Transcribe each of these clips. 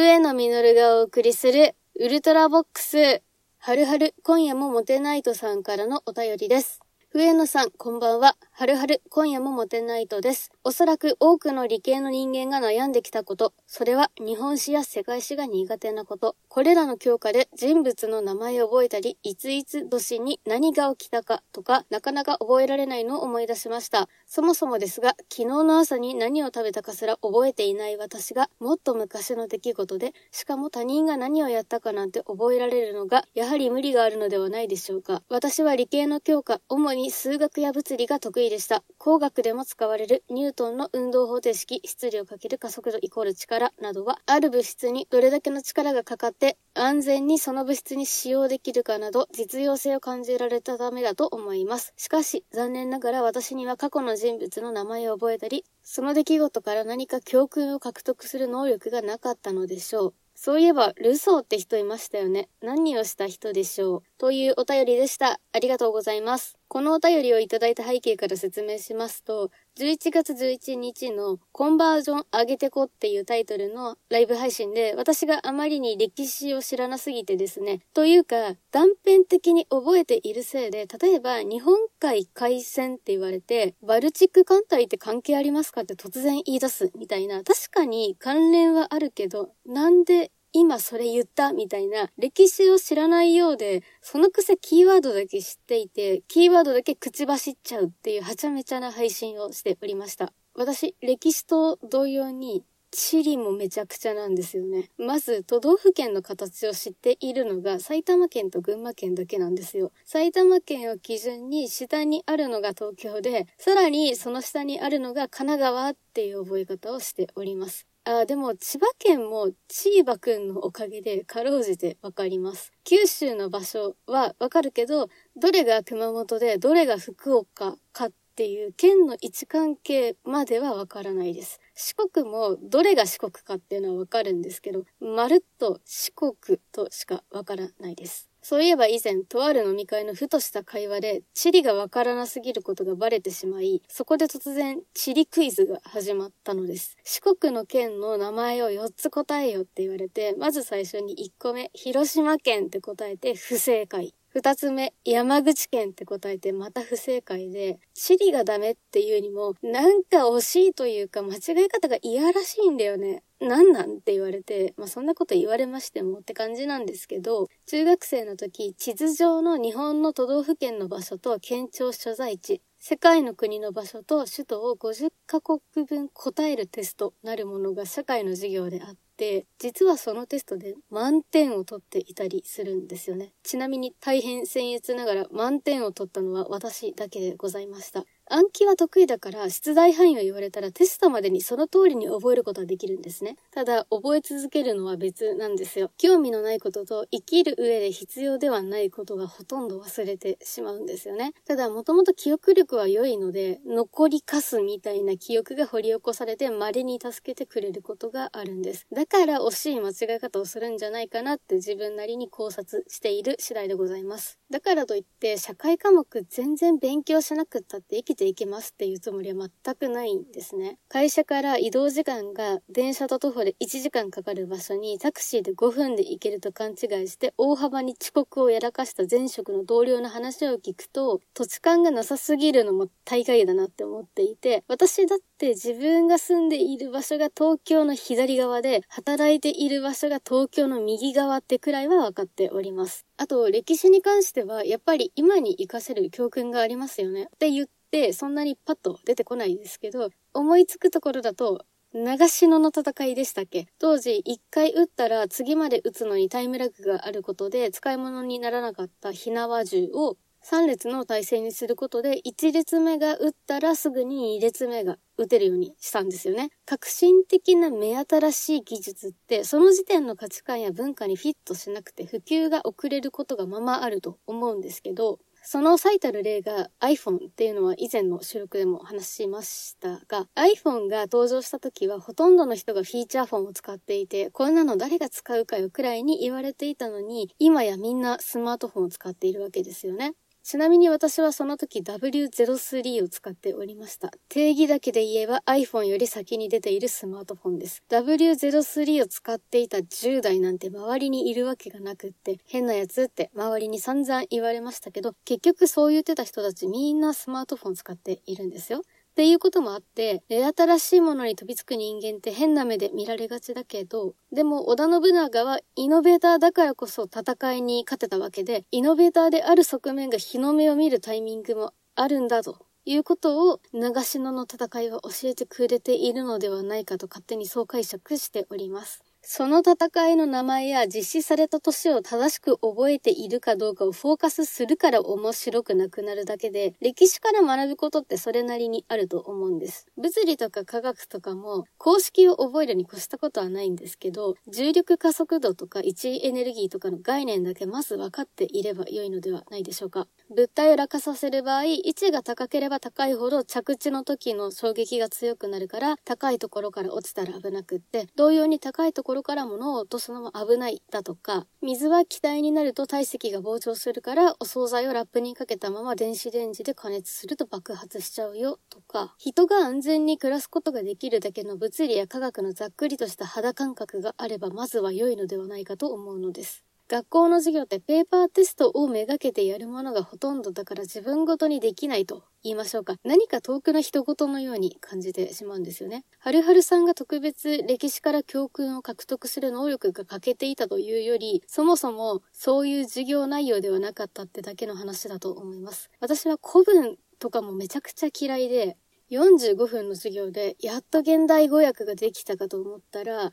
上野実がお送りするウルトラボックス。はるはる、今夜もモテナイトさんからのお便りです。上野さん、こんばんは。はるはる、今夜もモテナイトです。おそらく多くの理系の人間が悩んできたこと、それは日本史や世界史が苦手なこと。これらの教科で人物の名前を覚えたり、いついつ年に何が起きたかとか、なかなか覚えられないのを思い出しました。そもそもですが、昨日の朝に何を食べたかすら覚えていない私が、もっと昔の出来事で、しかも他人が何をやったかなんて覚えられるのが、やはり無理があるのではないでしょうか。私は理系の教科、主に数学や物理が得意でした。工学でも使われるニュートンの運動方程式、質量×加速度イコール力などは、ある物質にどれだけの力がかかって、安全にその物質に使用できるかなど、実用性を感じられたためだと思います。しかし、残念ながら私には過去の人物の名前を覚えたり、その出来事から何か教訓を獲得する能力がなかったのでしょう。そういえば、ルソーって人いましたよね。何をした人でしょう。というお便りでした。ありがとうございます。このお便りをいただいた背景から説明しますと、11月11日のコンバージョン上げてこっていうタイトルのライブ配信で、私があまりに歴史を知らなすぎてですね、というか、断片的に覚えているせいで、例えば日本海海戦って言われて、バルチック艦隊って関係ありますかって突然言い出すみたいな、確かに関連はあるけど、なんで今それ言ったみたいな歴史を知らないようで、そのくせキーワードだけ知っていて、キーワードだけ口走っちゃうっていうはちゃめちゃな配信をしておりました。私、歴史と同様に地理もめちゃくちゃなんですよね。まず、都道府県の形を知っているのが埼玉県と群馬県だけなんですよ。埼玉県を基準に下にあるのが東京で、さらにその下にあるのが神奈川っていう覚え方をしております。あ、でも千葉県もチーバくんのおかげでかろうじてわかります。九州の場所はわかるけど、どれが熊本でどれが福岡かっていう県の位置関係まではわからないです。四国もどれが四国かっていうのはわかるんですけど、まるっと四国としかわからないです。そういえば以前、とある飲み会のふとした会話で、地理がわからなすぎることがバレてしまい、そこで突然、地理クイズが始まったのです。四国の県の名前を4つ答えよって言われて、まず最初に1個目、広島県って答えて不正解。二つ目、山口県って答えてまた不正解で、地理がダメっていうにも、なんか惜しいというか間違い方が嫌らしいんだよね。なんなんって言われて、まあそんなこと言われましてもって感じなんですけど、中学生の時、地図上の日本の都道府県の場所と県庁所在地、世界の国の場所と首都を50カ国分答えるテストなるものが社会の授業であって、実はそのテストで満点を取っていたりするんですよね。ちなみに大変僭越ながら満点を取ったのは私だけでございました。暗記は得意だから出題範囲を言われたらテストまでにその通りに覚えることはできるんですね。ただ、覚え続けるのは別なんですよ。興味のないことと生きる上で必要ではないことがほとんど忘れてしまうんですよね。ただ、もともと記憶力は良いので、残りかすみたいな記憶が掘り起こされて稀に助けてくれることがあるんです。だから惜しい間違い方をするんじゃないかなって自分なりに考察している次第でございます。だからといって、社会科目全然勉強しなくったって生きてていけますっていうつもりは全くないんですね。会社から移動時間が電車と徒歩で1時間かかる場所にタクシーで5分で行けると勘違いして大幅に遅刻をやらかした前職の同僚の話を聞くと土地勘がなさすぎるのも大概だなって思っていて私だって自分が住んでいる場所が東京の左側で働いている場所が東京の右側ってくらいは分かっております。あと、歴史に関しては、やっぱり今に活かせる教訓がありますよね。って言って、そんなにパッと出てこないですけど、思いつくところだと、長篠の戦いでしたっけ？当時、一回撃ったら次まで撃つのにタイムラグがあることで使い物にならなかった火縄銃を3列の体制にすることで、1列目が撃ったらすぐに2列目が撃てるようにしたんですよね。革新的な目新しい技術って、その時点の価値観や文化にフィットしなくて普及が遅れることがままあると思うんですけど、その最たる例が iPhone っていうのは以前の収録でも話しましたが、iPhone が登場した時はほとんどの人がフィーチャーフォンを使っていて、こんなの誰が使うかよくらいに言われていたのに、今やみんなスマートフォンを使っているわけですよね。ちなみに私はその時 W03 を使っておりました。定義だけで言えば iPhone より先に出ているスマートフォンです。W03 を使っていた10代なんて周りにいるわけがなくって、変なやつって周りに散々言われましたけど、結局そう言ってた人たちみんなスマートフォン使っているんですよ。っていうこともあって、目新しいものに飛びつく人間って変な目で見られがちだけど、でも織田信長はイノベーターだからこそ戦いに勝てたわけで、イノベーターである側面が日の目を見るタイミングもあるんだということを長篠の戦いは教えてくれているのではないかと勝手にそう解釈しております。その戦いの名前や実施された年を正しく覚えているかどうかをフォーカスするから面白くなくなるだけで、歴史から学ぶことってそれなりにあると思うんです。物理とか科学とかも公式を覚えるに越したことはないんですけど、重力加速度とか位置エネルギーとかの概念だけまず分かっていれば良いのではないでしょうか。物体を落下させる場合、位置が高ければ高いほど着地の時の衝撃が強くなるから、高いところから落ちたら危なくって、同様に高いところから物を落とすのも危ないだとか、水は気体になると体積が膨張するから、お惣菜をラップにかけたまま電子レンジで加熱すると爆発しちゃうよとか、人が安全に暮らすことができるだけの物理や科学のざっくりとした肌感覚があれば、まずは良いのではないかと思うのです。学校の授業ってペーパーテストをめがけてやるものがほとんどだから自分ごとにできないと言いましょうか。何か遠くの人ごとのように感じてしまうんですよね。はるはるさんが特別歴史から教訓を獲得する能力が欠けていたというより、そもそもそういう授業内容ではなかったってだけの話だと思います。私は古文とかもめちゃくちゃ嫌いで、45分の授業でやっと現代語訳ができたかと思ったら、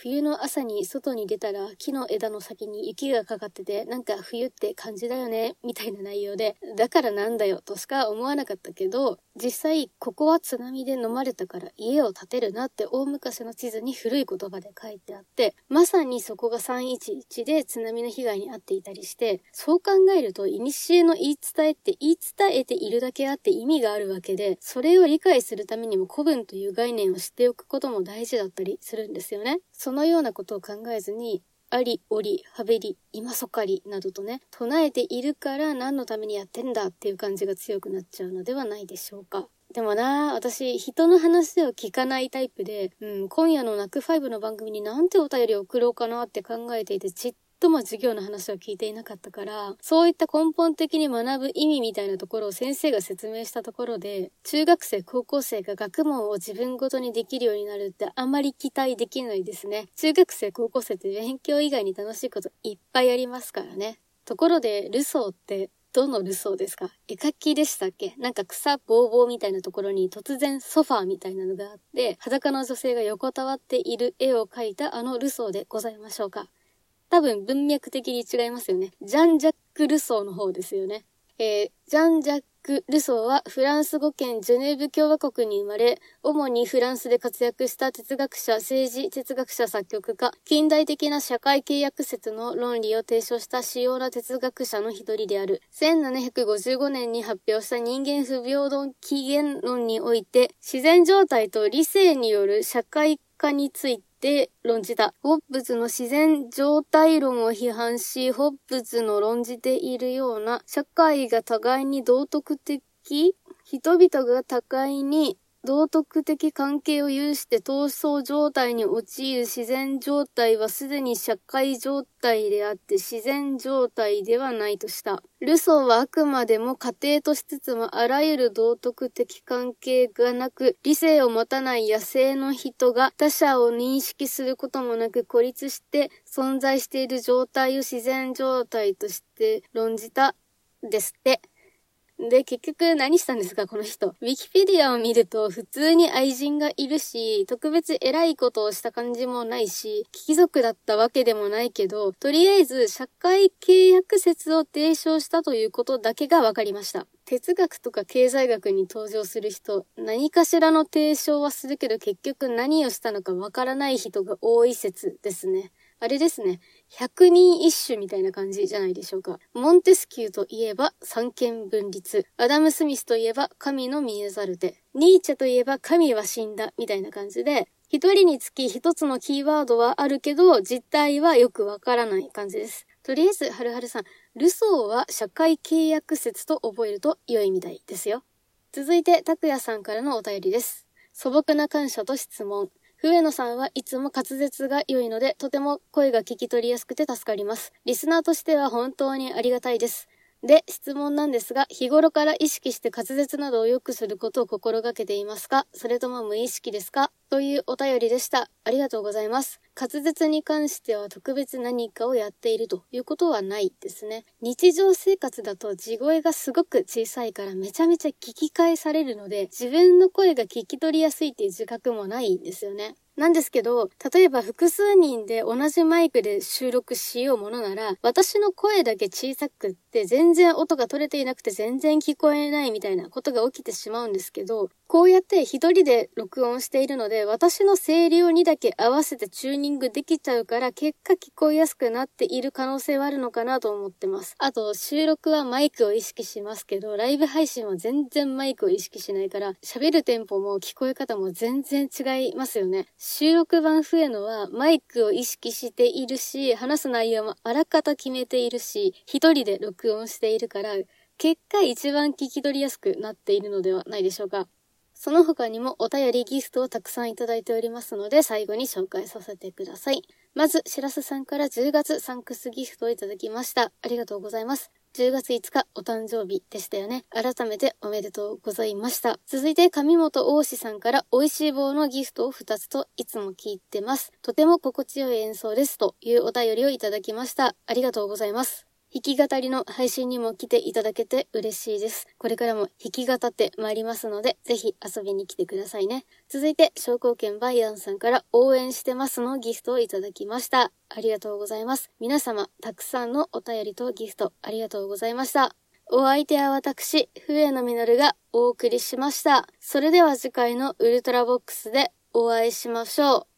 冬の朝に外に出たら木の枝の先に雪がかかってて、なんか冬って感じだよね、みたいな内容で、だからなんだよとしか思わなかったけど、実際、ここは津波で飲まれたから家を建てるなって大昔の地図に古い言葉で書いてあって、まさにそこが311で津波の被害に遭っていたりして、そう考えると、古の言い伝えって言い伝えているだけあって意味があるわけで、それを理解するためにも古文という概念を知っておくことも大事だったりするんですよね。そのようなことを考えずに、あり、おり、はべり、今そかりなどとね、唱えているから何のためにやってんだっていう感じが強くなっちゃうのではないでしょうか。でもな私、人の話を聞かないタイプで、うん、今夜の泣くファイブの番組になんてお便りを送ろうかなって考えていて、ちっとも授業の話を聞いていなかったから、そういった根本的に学ぶ意味みたいなところを先生が説明したところで、中学生、高校生が学問を自分ごとにできるようになるってあまり期待できないですね。中学生、高校生って勉強以外に楽しいこといっぱいありますからね。ところで、ルソーってどのルソーですか？絵描きでしたっけ？なんか草ぼうぼうみたいなところに突然ソファーみたいなのがあって、裸の女性が横たわっている絵を描いたあのルソーでございましょうか多分文脈的に違いますよね。ジャン・ジャック・ルソーの方ですよね。えー、ジャン・ジャック・ルソーはフランス語圏ジュネーブ共和国に生まれ、主にフランスで活躍した哲学者、政治哲学者作曲家、近代的な社会契約説の論理を提唱した主要な哲学者の一人である。1755年に発表した人間不平等起源論において、自然状態と理性による社会化についてで論じた。ホップズの自然状態論を批判し、ホップズの論じているような、社会が互いに道徳的人々が互いに道徳的関係を有して闘争状態に陥る自然状態はすでに社会状態であって自然状態ではないとした。ルソーはあくまでも家庭としつつもあらゆる道徳的関係がなく、理性を持たない野生の人が他者を認識することもなく孤立して存在している状態を自然状態として論じたですって。で、結局何したんですか、この人。ウィキペディアを見ると、普通に愛人がいるし、特別偉いことをした感じもないし、貴族だったわけでもないけど、とりあえず、社会契約説を提唱したということだけが分かりました。哲学とか経済学に登場する人、何かしらの提唱はするけど結局何をしたのかわからない人が多い説ですね。あれですね。百人一首みたいな感じじゃないでしょうか。モンテスキューといえば三権分立。アダム・スミスといえば神の見えざる手。ニーチェといえば神は死んだみたいな感じで、一人につき一つのキーワードはあるけど、実態はよくわからない感じです。とりあえず、はるはるさん、ルソーは社会契約説と覚えると良いみたいですよ。続いて、拓也さんからのお便りです。素朴な感謝と質問。笛野さんはいつも滑舌が良いので、とても声が聞き取りやすくて助かります。リスナーとしては本当にありがたいです。で、質問なんですが、日頃から意識して滑舌などを良くすることを心がけていますか？それとも無意識ですか？というお便りでした。ありがとうございます。滑舌に関しては特別何かをやっているということはないですね。日常生活だと地声がすごく小さいからめちゃめちゃ聞き返されるので、自分の声が聞き取りやすいっていう自覚もないんですよね。なんですけど、例えば複数人で同じマイクで収録しようものなら、私の声だけ小さくって全然音が取れていなくて全然聞こえないみたいなことが起きてしまうんですけど、こうやって一人で録音しているので、私の声量にだけ合わせてチューニングできちゃうから、結果聞こえやすくなっている可能性はあるのかなと思ってます。あと、収録はマイクを意識しますけど、ライブ配信は全然マイクを意識しないから、喋るテンポも聞こえ方も全然違いますよね。収録版増えのはマイクを意識しているし、話す内容もあらかた決めているし、一人で録音しているから、結果一番聞き取りやすくなっているのではないでしょうか。その他にもお便りギフトをたくさんいただいておりますので、最後に紹介させてください。まず、しらすさんから10月サンクスギフトをいただきました。ありがとうございます。10月5日お誕生日でしたよね。改めておめでとうございました。続いて上本大志さんから美味しい棒のギフトを2つといつも聞いてます。とても心地よい演奏ですというお便りをいただきました。ありがとうございます。弾き語りの配信にも来ていただけて嬉しいです。これからも弾き語って参りますので、ぜひ遊びに来てくださいね。続いて、商工券バイアンさんから応援してますのギフトをいただきました。ありがとうございます。皆様、たくさんのお便りとギフトありがとうございました。お相手は私、笛野実がお送りしました。それでは次回のウルトラボックスでお会いしましょう。